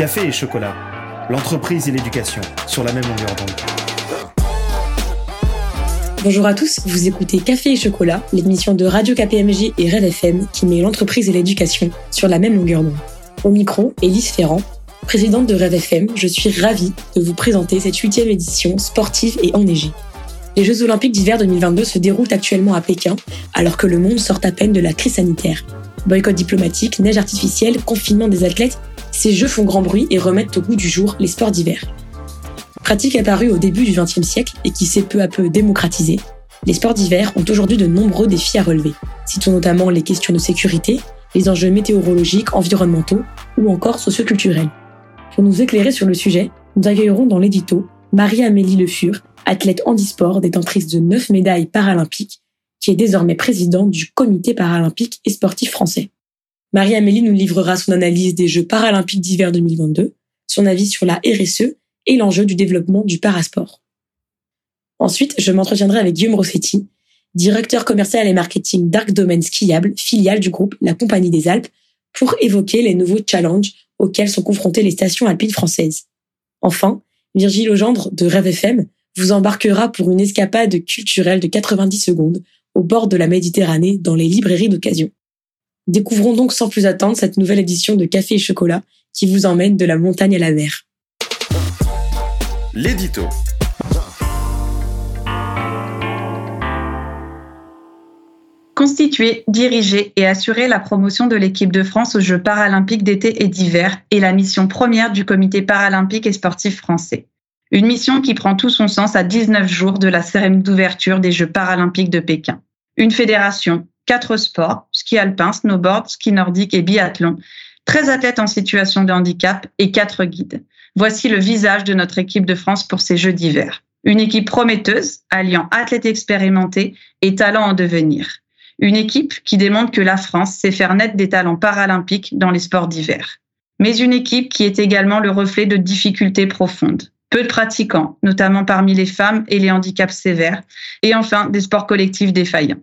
Café et chocolat, l'entreprise et l'éducation sur la même longueur d'onde. Bonjour à tous, vous écoutez Café et chocolat, l'émission de Radio KPMG et Red FM qui met l'entreprise et l'éducation sur la même longueur d'onde. Au micro, Élise Ferrand, présidente de Red FM, je suis ravie de vous présenter cette huitième édition sportive et enneigée. Les Jeux Olympiques d'hiver 2022 se déroulent actuellement à Pékin, alors que le monde sort à peine de la crise sanitaire. Boycott diplomatique, neige artificielle, confinement des athlètes, ces jeux font grand bruit et remettent au goût du jour les sports d'hiver. Pratique apparue au début du XXe siècle et qui s'est peu à peu démocratisée, les sports d'hiver ont aujourd'hui de nombreux défis à relever. Citons notamment les questions de sécurité, les enjeux météorologiques, environnementaux ou encore socioculturels. Pour nous éclairer sur le sujet, nous accueillerons dans l'édito Marie-Amélie Le Fur, athlète handisport détentrice de 9 médailles paralympiques, qui est désormais présidente du comité paralympique et sportif français. Marie-Amélie nous livrera son analyse des Jeux paralympiques d'hiver 2022, son avis sur la RSE et l'enjeu du développement du parasport. Ensuite, je m'entretiendrai avec Guillaume Rossetti, directeur commercial et marketing d'Arc Domaine Skiable, filiale du groupe La Compagnie des Alpes, pour évoquer les nouveaux challenges auxquels sont confrontées les stations alpines françaises. Enfin, Virgile Legendre de Rêve FM vous embarquera pour une escapade culturelle de 90 secondes au bord de la Méditerranée dans les librairies d'occasion. Découvrons donc sans plus attendre cette nouvelle édition de Café et Chocolat qui vous emmène de la montagne à la mer. L'édito. Constituer, diriger et assurer la promotion de l'équipe de France aux Jeux paralympiques d'été et d'hiver est la mission première du Comité paralympique et sportif français. Une mission qui prend tout son sens à 19 jours de la cérémonie d'ouverture des Jeux paralympiques de Pékin. Une fédération, quatre sports, ski alpin, snowboard, ski nordique et biathlon, 13 athlètes en situation de handicap et quatre guides. Voici le visage de notre équipe de France pour ces Jeux d'hiver. Une équipe prometteuse, alliant athlètes expérimentés et talents en devenir. Une équipe qui démontre que la France sait faire naître des talents paralympiques dans les sports d'hiver. Mais une équipe qui est également le reflet de difficultés profondes peu de pratiquants, notamment parmi les femmes et les handicaps sévères, et enfin des sports collectifs défaillants.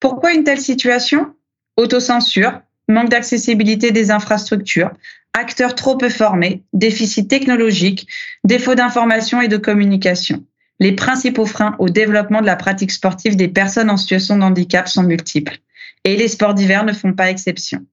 Pourquoi une telle situation? Autocensure, manque d'accessibilité des infrastructures, acteurs trop peu formés, déficit technologique, défaut d'information et de communication. Les principaux freins au développement de la pratique sportive des personnes en situation de handicap sont multiples, et les sports d'hiver ne font pas exception.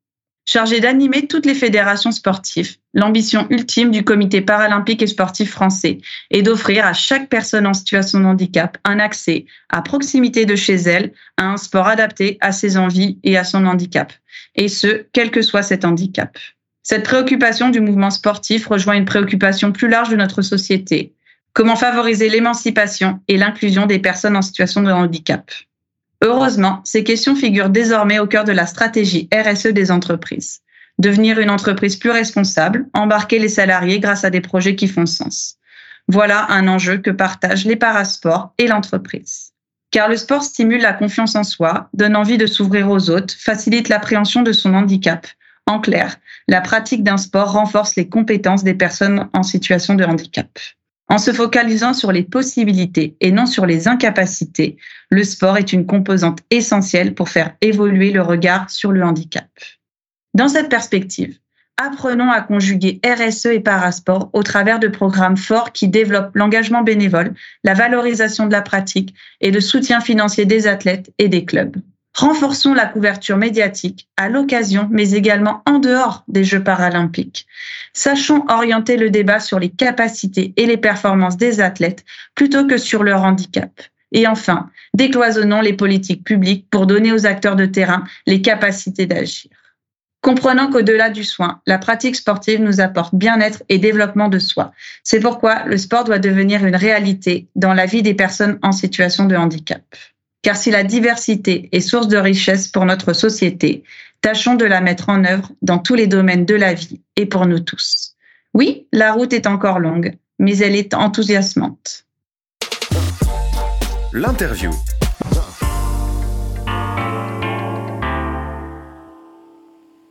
Chargé d'animer toutes les fédérations sportives, l'ambition ultime du comité paralympique et sportif français est d'offrir à chaque personne en situation de handicap un accès à proximité de chez elle à un sport adapté à ses envies et à son handicap, et ce, quel que soit cet handicap. Cette préoccupation du mouvement sportif rejoint une préoccupation plus large de notre société. Comment favoriser l'émancipation et l'inclusion des personnes en situation de handicap? Heureusement, ces questions figurent désormais au cœur de la stratégie RSE des entreprises. Devenir une entreprise plus responsable, embarquer les salariés grâce à des projets qui font sens. Voilà un enjeu que partagent les parasports et l'entreprise. Car le sport stimule la confiance en soi, donne envie de s'ouvrir aux autres, facilite l'appréhension de son handicap. En clair, la pratique d'un sport renforce les compétences des personnes en situation de handicap. En se focalisant sur les possibilités et non sur les incapacités, le sport est une composante essentielle pour faire évoluer le regard sur le handicap. Dans cette perspective, apprenons à conjuguer RSE et parasport au travers de programmes forts qui développent l'engagement bénévole, la valorisation de la pratique et le soutien financier des athlètes et des clubs. Renforçons la couverture médiatique à l'occasion, mais également en dehors des Jeux paralympiques. Sachons orienter le débat sur les capacités et les performances des athlètes plutôt que sur leur handicap. Et enfin, décloisonnons les politiques publiques pour donner aux acteurs de terrain les capacités d'agir. Comprenant qu'au-delà du soin, la pratique sportive nous apporte bien-être et développement de soi. C'est pourquoi le sport doit devenir une réalité dans la vie des personnes en situation de handicap. Car si la diversité est source de richesse pour notre société, tâchons de la mettre en œuvre dans tous les domaines de la vie et pour nous tous. Oui, la route est encore longue, mais elle est enthousiasmante. L'interview.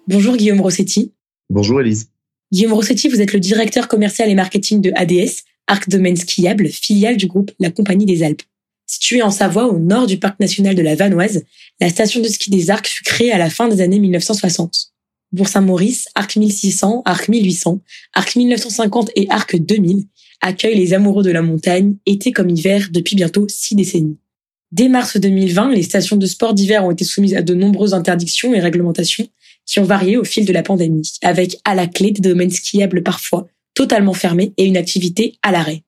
Bonjour Guillaume Rossetti. Bonjour Elise. Guillaume Rossetti, vous êtes le directeur commercial et marketing de ADS, Arc Domaine Skiable, filiale du groupe La Compagnie des Alpes. Située en Savoie, au nord du parc national de la Vanoise, la station de ski des Arcs fut créée à la fin des années 1960. Bourg-Saint-Maurice, Arc 1600, Arc 1800, Arc 1950 et Arc 2000 accueillent les amoureux de la montagne, été comme hiver, depuis bientôt six décennies. Dès mars 2020, les stations de sport d'hiver ont été soumises à de nombreuses interdictions et réglementations qui ont varié au fil de la pandémie, avec à la clé des domaines skiables parfois totalement fermés et une activité à l'arrêt.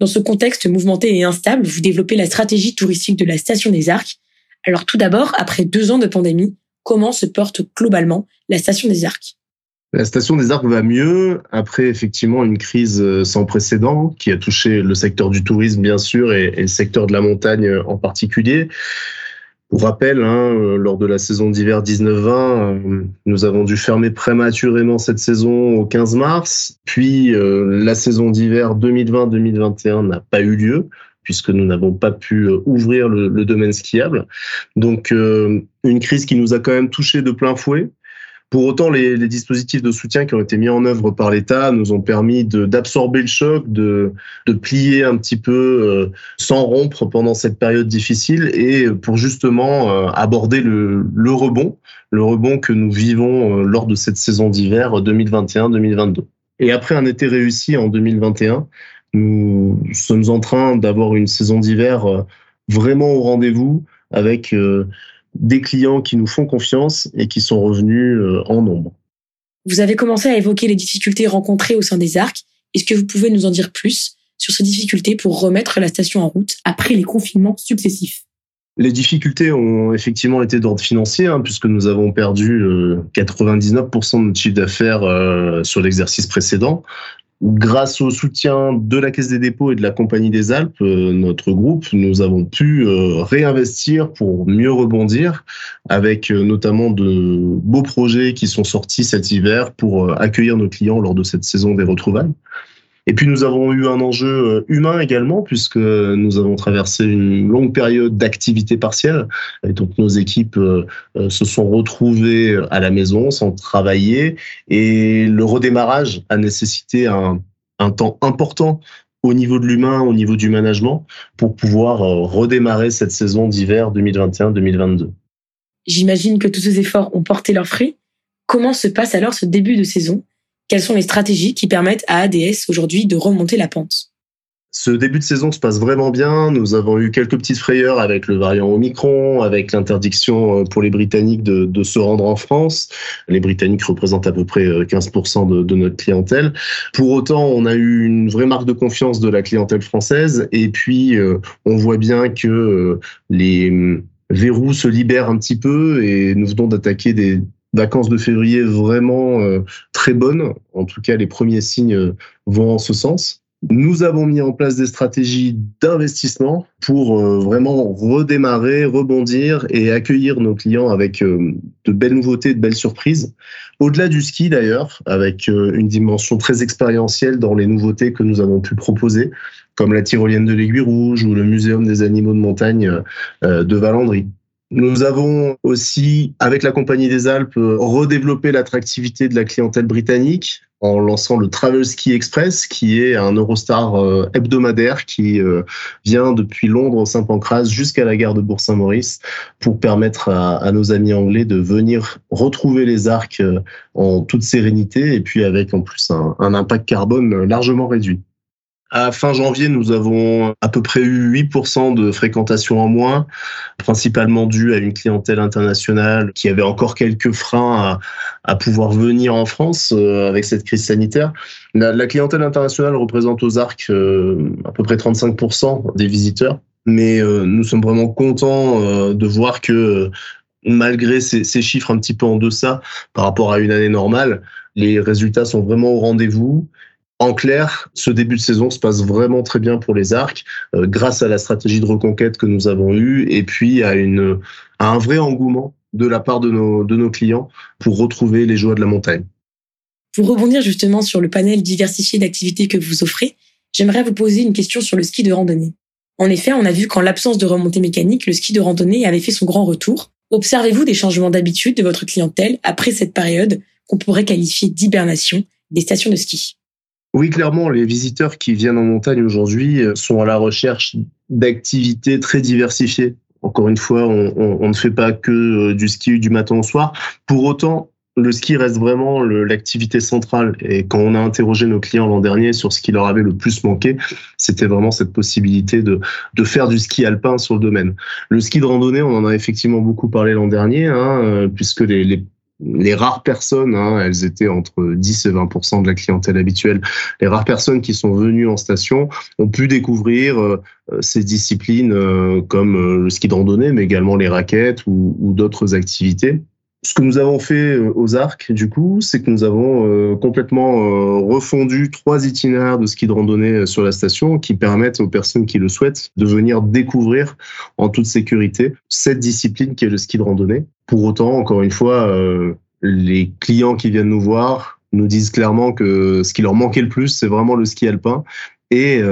Dans ce contexte mouvementé et instable, vous développez la stratégie touristique de la Station des Arcs. Alors tout d'abord, après deux ans de pandémie, comment se porte globalement la Station des Arcs? La station des Arcs va mieux après effectivement une crise euh, sans précédent qui a touché le secteur du tourisme bien sûr et, le secteur de la montagne en particulier. Pour rappel, hein, euh, lors de la saison d'hiver 19-20, euh, nous avons dû fermer prématurément cette saison au 15 mars. Puis la saison d'hiver 2020-2021 n'a pas eu lieu puisque nous n'avons pas pu ouvrir le, le domaine skiable. Donc une crise qui nous a quand même touché de plein fouet. Pour autant, les, dispositifs de soutien qui ont été mis en œuvre par l'État nous ont permis d'absorber le choc, de, plier un petit peu euh, sans rompre pendant cette période difficile et pour justement euh, aborder le, rebond, le rebond que nous vivons euh, lors de cette saison d'hiver 2021-2022. Et après un été réussi en 2021, nous sommes en train d'avoir une saison d'hiver vraiment au rendez-vous avec des clients qui nous font confiance et qui sont revenus euh, en nombre. Vous avez commencé à évoquer les difficultés rencontrées au sein des arcs. Est-ce que vous pouvez nous en dire plus sur ces difficultés pour remettre la station en route après les confinements successifs? Les difficultés ont effectivement été d'ordre financier, hein, puisque nous avons perdu 99% euh, de notre chiffre d'affaires euh, sur l'exercice précédent grâce au soutien de la Caisse des dépôts et de la Compagnie des Alpes, euh, notre groupe, nous avons pu euh, réinvestir pour mieux rebondir avec euh, notamment de beaux projets qui sont sortis cet hiver pour accueillir nos clients lors de cette saison des retrouvailles. Et puis nous avons eu un enjeu euh, humain également, puisque nous avons traversé une longue période d'activité partielle. Et donc nos équipes euh, euh, se sont retrouvées à la maison sans travailler. Et le redémarrage a nécessité un, un temps important au niveau de l'humain, au niveau du management, pour pouvoir redémarrer cette saison d'hiver 2021-2022. J'imagine que tous ces efforts ont porté leurs fruits. Comment se passe alors ce début de saison? Quelles sont les stratégies qui permettent à ADS aujourd'hui de remonter la pente? Ce début de saison se passe vraiment bien. Nous avons eu quelques petites frayeurs avec le variant Omicron, avec l'interdiction euh, pour les Britanniques de, se rendre en France. Les Britanniques représentent à peu près 15% euh, de, notre clientèle. Pour autant, on a eu une vraie marque de confiance de la clientèle française. Et puis, euh, on voit bien que les verrous se libèrent un petit peu et nous venons d'attaquer des, vacances de février vraiment euh, très bonnes. En tout cas, les premiers signes euh, vont en ce sens. Nous avons mis en place des stratégies d'investissement pour euh, vraiment redémarrer, rebondir et accueillir nos clients avec de belles nouveautés, de belles surprises. Au-delà du ski d'ailleurs, avec une dimension très expérientielle dans les nouveautés que nous avons pu proposer, comme la tyrolienne de l'Aiguille Rouge ou le Muséum des animaux de montagne de Valandry. Nous avons aussi, avec la Compagnie des Alpes, redéveloppé l'attractivité de la clientèle britannique en lançant le Travel Ski Express, qui est un Eurostar euh, hebdomadaire qui euh, vient depuis Londres, Saint Pancras, jusqu'à la gare de Bourg-Saint-Maurice, pour permettre à, nos amis anglais de venir retrouver les arcs euh, en toute sérénité et puis avec en plus un impact carbone largement réduit. À fin janvier, nous avons à peu près eu 8% de fréquentation en moins, principalement dû à une clientèle internationale qui avait encore quelques freins à, pouvoir venir en France euh, avec cette crise sanitaire. La, clientèle internationale représente aux arcs euh, à peu près 35% des visiteurs, mais euh, nous sommes vraiment contents de voir que malgré ces, ces, chiffres un petit peu en deçà par rapport à une année normale, les résultats sont vraiment au rendez-vous en clair, ce début de saison se passe vraiment très bien pour les arcs, euh, grâce à la stratégie de reconquête que nous avons eue, et puis à, un vrai engouement de la part de nos, de nos clients pour retrouver les joies de la montagne. Pour rebondir justement sur le panel diversifié d'activités que vous offrez, j'aimerais vous poser une question sur le ski de randonnée. En effet, on a vu qu'en l'absence de remontée mécanique, le ski de randonnée avait fait son grand retour. Observez-vous des changements d'habitude de votre clientèle après cette période qu'on pourrait qualifier d'hibernation des stations de ski? Oui, clairement, les visiteurs qui viennent en montagne aujourd'hui euh, sont à la recherche d'activités très diversifiées. Encore une fois, on, ne fait pas que euh, du ski du matin au soir. Pour autant, le ski reste vraiment l'activité centrale. Et quand on a interrogé nos clients l'an dernier sur ce qui leur avait le plus manqué, c'était vraiment cette possibilité de, faire du ski alpin sur le domaine. Le ski de randonnée, on en a effectivement beaucoup parlé l'an dernier, hein, euh, puisque les les rares personnes, hein, elles étaient entre 10 et 20 de la clientèle habituelle, les rares personnes qui sont venues en station ont pu découvrir euh, ces disciplines euh, comme le ski de randonnée, mais également les raquettes ou, ou d'autres activités ce que nous avons fait euh, aux arcs, du coup, c'est que nous avons euh, complètement euh, refondu trois itinéraires de ski de randonnée sur la station qui permettent aux personnes qui le souhaitent de venir découvrir en toute sécurité cette discipline qui est le ski de randonnée. Pour autant, encore une fois, les clients qui viennent nous voir nous disent clairement que ce qui leur manquait le plus, c'est vraiment le ski alpin. Et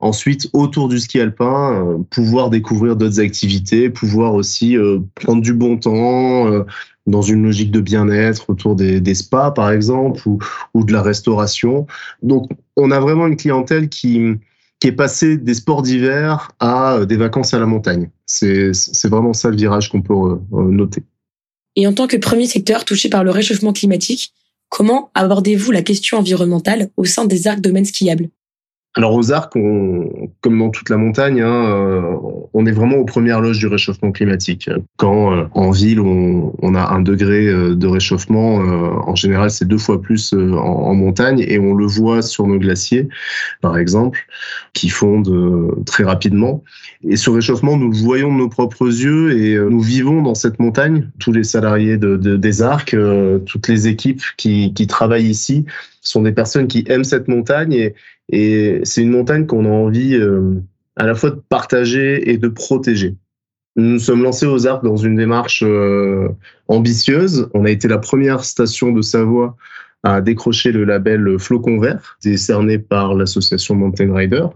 ensuite, autour du ski alpin, pouvoir découvrir d'autres activités, pouvoir aussi prendre du bon temps, dans une logique de bien-être autour des, des, spas, par exemple, ou, ou, de la restauration. Donc, on a vraiment une clientèle qui, qui est passée des sports d'hiver à euh, des vacances à la montagne. C'est vraiment ça le virage qu'on peut euh, noter. Et en tant que premier secteur touché par le réchauffement climatique, comment abordez-vous la question environnementale au sein des arcs domaines skiables? Alors aux arcs, on, comme dans toute la montagne, hein, euh, on est vraiment aux premières loges du réchauffement climatique. Quand euh, en ville on, on, a un degré euh, de réchauffement, en général c'est deux fois plus en, en, montagne et on le voit sur nos glaciers, par exemple, qui fondent très rapidement. Et ce réchauffement, nous le voyons de nos propres yeux et nous vivons dans cette montagne. Tous les salariés de, de, des arcs, toutes les équipes qui, qui travaillent ici sont des personnes qui aiment cette montagne et, et c'est une montagne qu'on a envie euh, à la fois de partager et de protéger. Nous nous sommes lancés aux Arcs dans une démarche euh, ambitieuse. On a été la première station de Savoie à décrocher le label Flocon Vert, décerné par l'association Mountain Rider,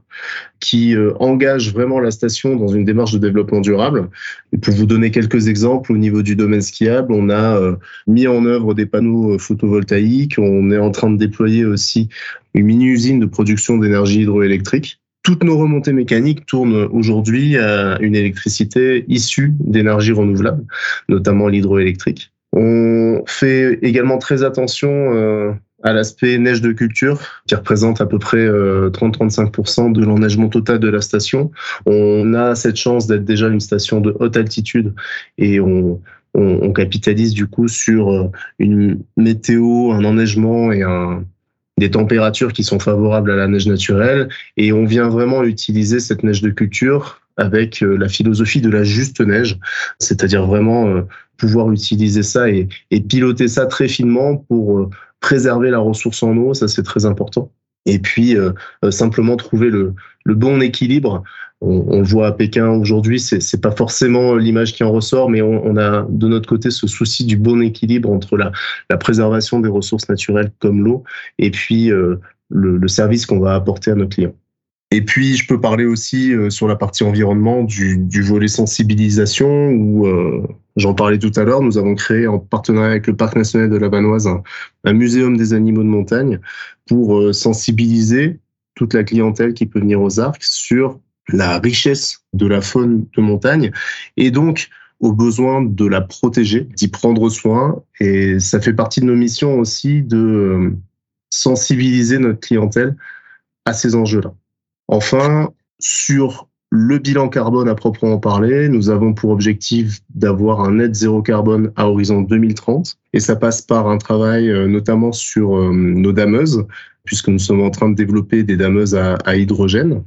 qui euh, engage vraiment la station dans une démarche de développement durable. Et pour vous donner quelques exemples, au niveau du domaine skiable, on a euh, mis en œuvre des panneaux euh, photovoltaïques, on est en train de déployer aussi une mini-usine de production d'énergie hydroélectrique toutes nos remontées mécaniques tournent aujourd'hui à une électricité issue d'énergie renouvelable, notamment l'hydroélectrique. On fait également très attention euh, à l'aspect neige de culture, qui représente à peu près 30-35% euh, de l'enneigement total de la station. On a cette chance d'être déjà une station de haute altitude et on, capitalise du coup sur euh, une météo, un enneigement et des températures qui sont favorables à la neige naturelle. Et on vient vraiment utiliser cette neige de culture avec la philosophie de la juste neige, c'est-à-dire vraiment pouvoir utiliser ça et, piloter ça très finement pour euh, préserver la ressource en eau, ça c'est très important. Et puis euh, euh, simplement trouver le, bon équilibre. On, on, voit à Pékin aujourd'hui, c'est, c'est pas forcément l'image qui en ressort, mais on, a de notre côté ce souci du bon équilibre entre la, la préservation des ressources naturelles comme l'eau et puis le, le service qu'on va apporter à nos clients. Et puis, je peux parler aussi euh, sur la partie environnement du, du volet sensibilisation où, euh, j'en parlais tout à l'heure, nous avons créé en partenariat avec le Parc national de la Vanoise un, un muséum des animaux de montagne pour euh, sensibiliser toute la clientèle qui peut venir aux arcs sur la richesse de la faune de montagne et donc au besoin de la protéger, d'y prendre soin. Et ça fait partie de nos missions aussi de sensibiliser notre clientèle à ces enjeux-là. Enfin, sur le bilan carbone à proprement parler, nous avons pour objectif d'avoir un net zéro carbone à horizon 2030. Et ça passe par un travail euh, notamment sur euh, nos dameuses, puisque nous sommes en train de développer des dameuses à, hydrogène.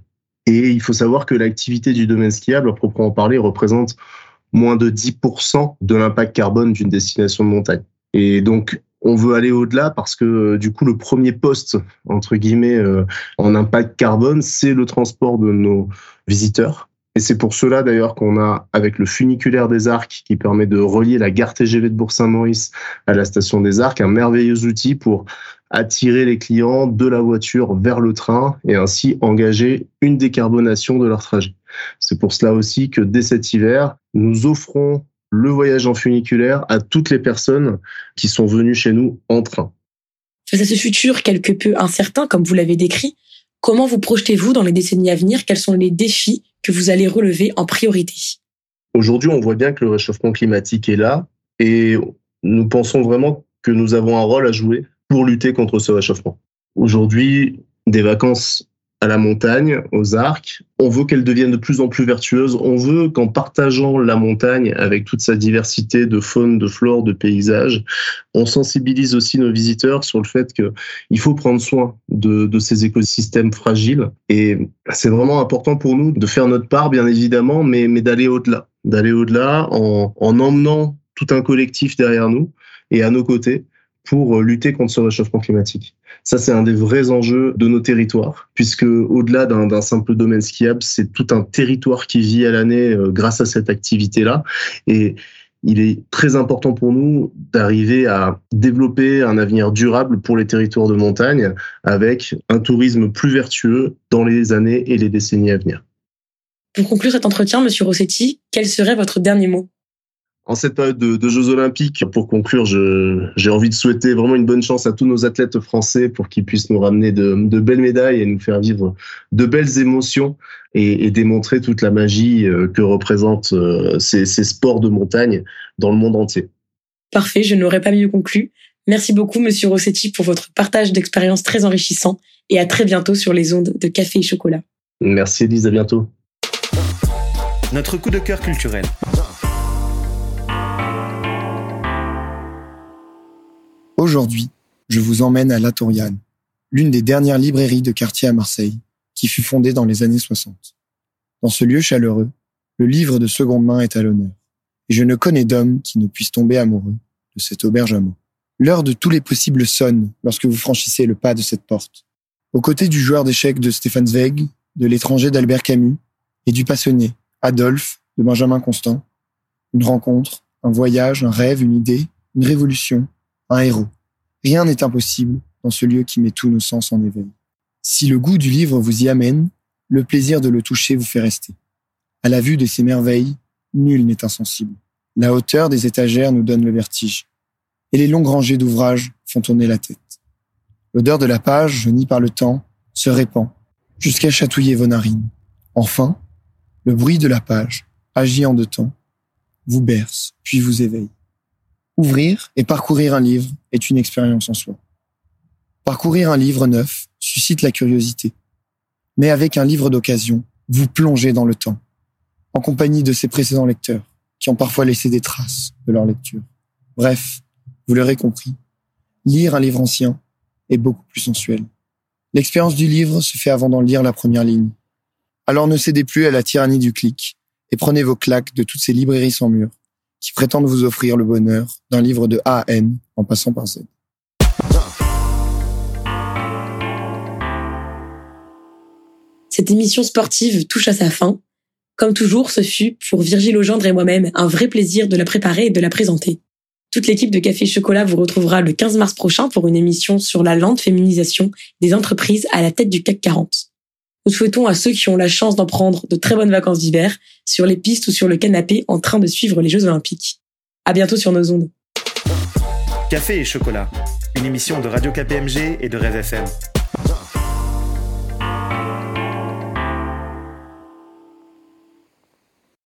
Et il faut savoir que l'activité du domaine skiable, à proprement parler, représente moins de 10% de l'impact carbone d'une destination de montagne. Et donc, on veut aller au-delà parce que euh, du coup le premier poste entre guillemets euh, en impact carbone, c'est le transport de nos visiteurs. Et c'est pour cela d'ailleurs qu'on a avec le funiculaire des Arcs qui permet de relier la gare TGV de Bourg-Saint-Maurice à la station des Arcs, un merveilleux outil pour attirer les clients de la voiture vers le train et ainsi engager une décarbonation de leur trajet. C'est pour cela aussi que dès cet hiver, nous offrons le voyage en funiculaire à toutes les personnes qui sont venues chez nous en train. Face à ce futur quelque peu incertain, comme vous l'avez décrit, comment vous projetez-vous dans les décennies à venir? Quels sont les défis que vous allez relever en priorité? Aujourd'hui, on voit bien que le réchauffement climatique est là et nous pensons vraiment que nous avons un rôle à jouer pour lutter contre ce réchauffement. Aujourd'hui, des vacances à la montagne, aux arcs. On veut qu'elle devienne de plus en plus vertueuse. On veut qu'en partageant la montagne avec toute sa diversité de faune, de flore, de paysages, on sensibilise aussi nos visiteurs sur le fait qu'il faut prendre soin de, ces écosystèmes fragiles. Et c'est vraiment important pour nous de faire notre part, bien évidemment, mais, d'aller au-delà. D'aller au-delà en emmenant tout un collectif derrière nous et à nos côtés pour lutter contre ce réchauffement climatique. Ça, c'est un des vrais enjeux de nos territoires, puisque au-delà d'un simple domaine skiable, c'est tout un territoire qui vit à l'année euh, grâce à cette activité-là. Et il est très important pour nous d'arriver à développer un avenir durable pour les territoires de montagne avec un tourisme plus vertueux dans les années et les décennies à venir. Pour conclure cet entretien, Monsieur Rossetti, quel serait votre dernier mot? En cette période de, Jeux Olympiques, pour conclure, j'ai envie de souhaiter vraiment une bonne chance à tous nos athlètes français pour qu'ils puissent nous ramener de, belles médailles et nous faire vivre de belles émotions et, démontrer toute la magie euh, que représentent euh, ces, ces sports de montagne dans le monde entier. Parfait, je n'aurais pas mieux conclu. Merci beaucoup, Monsieur Rossetti, pour votre partage d'expériences très enrichissant et à très bientôt sur les ondes de Café et Chocolat. Merci, Elise, à bientôt. Notre coup de cœur culturel. Aujourd'hui, je vous emmène à La l'une des dernières librairies de quartier à Marseille, qui fut fondée dans les années 60. Dans ce lieu chaleureux, le livre de seconde main est à l'honneur. Et je ne connais d'homme qui ne puisse tomber amoureux de cette auberge à mots. L'heure de tous les possibles sonne lorsque vous franchissez le pas de cette porte. Aux côtés du joueur d'échecs de Stéphane Zweig, de l'étranger d'Albert Camus et du passionné Adolphe de Benjamin Constant, une rencontre, un voyage, un rêve, une idée, une révolution, un héros. Rien n'est impossible dans ce lieu qui met tous nos sens en éveil. Si le goût du livre vous y amène, le plaisir de le toucher vous fait rester. À la vue de ces merveilles, nul n'est insensible. La hauteur des étagères nous donne le vertige. Et les longues rangées d'ouvrages font tourner la tête. L'odeur de la page, jaunie par le temps, se répand, jusqu'à chatouiller vos narines. Enfin, le bruit de la page, agi en deux temps, vous berce, puis vous éveille. Ouvrir et parcourir un livre est une expérience en soi. Parcourir un livre neuf suscite la curiosité. Mais avec un livre d'occasion, vous plongez dans le temps, en compagnie de ses précédents lecteurs, qui ont parfois laissé des traces de leur lecture. Bref, vous l'aurez compris, lire un livre ancien est beaucoup plus sensuel. L'expérience du livre se fait avant d'en lire la première ligne. Alors ne cédez plus à la tyrannie du clic et prenez vos claques de toutes ces librairies sans mur qui prétendent vous offrir le bonheur d'un livre de A à N en passant par Z. Cette émission sportive touche à sa fin. Comme toujours, ce fut, pour Virgile Legendre et moi-même, un vrai plaisir de la préparer et de la présenter. Toute l'équipe de Café Chocolat vous retrouvera le 15 mars prochain pour une émission sur la lente féminisation des entreprises à la tête du CAC 40. Nous souhaitons à ceux qui ont la chance d'en prendre de très bonnes vacances d'hiver, sur les pistes ou sur le canapé en train de suivre les Jeux Olympiques. À bientôt sur nos ondes. Café et chocolat, une émission de Radio KPMG et de Rêve FM.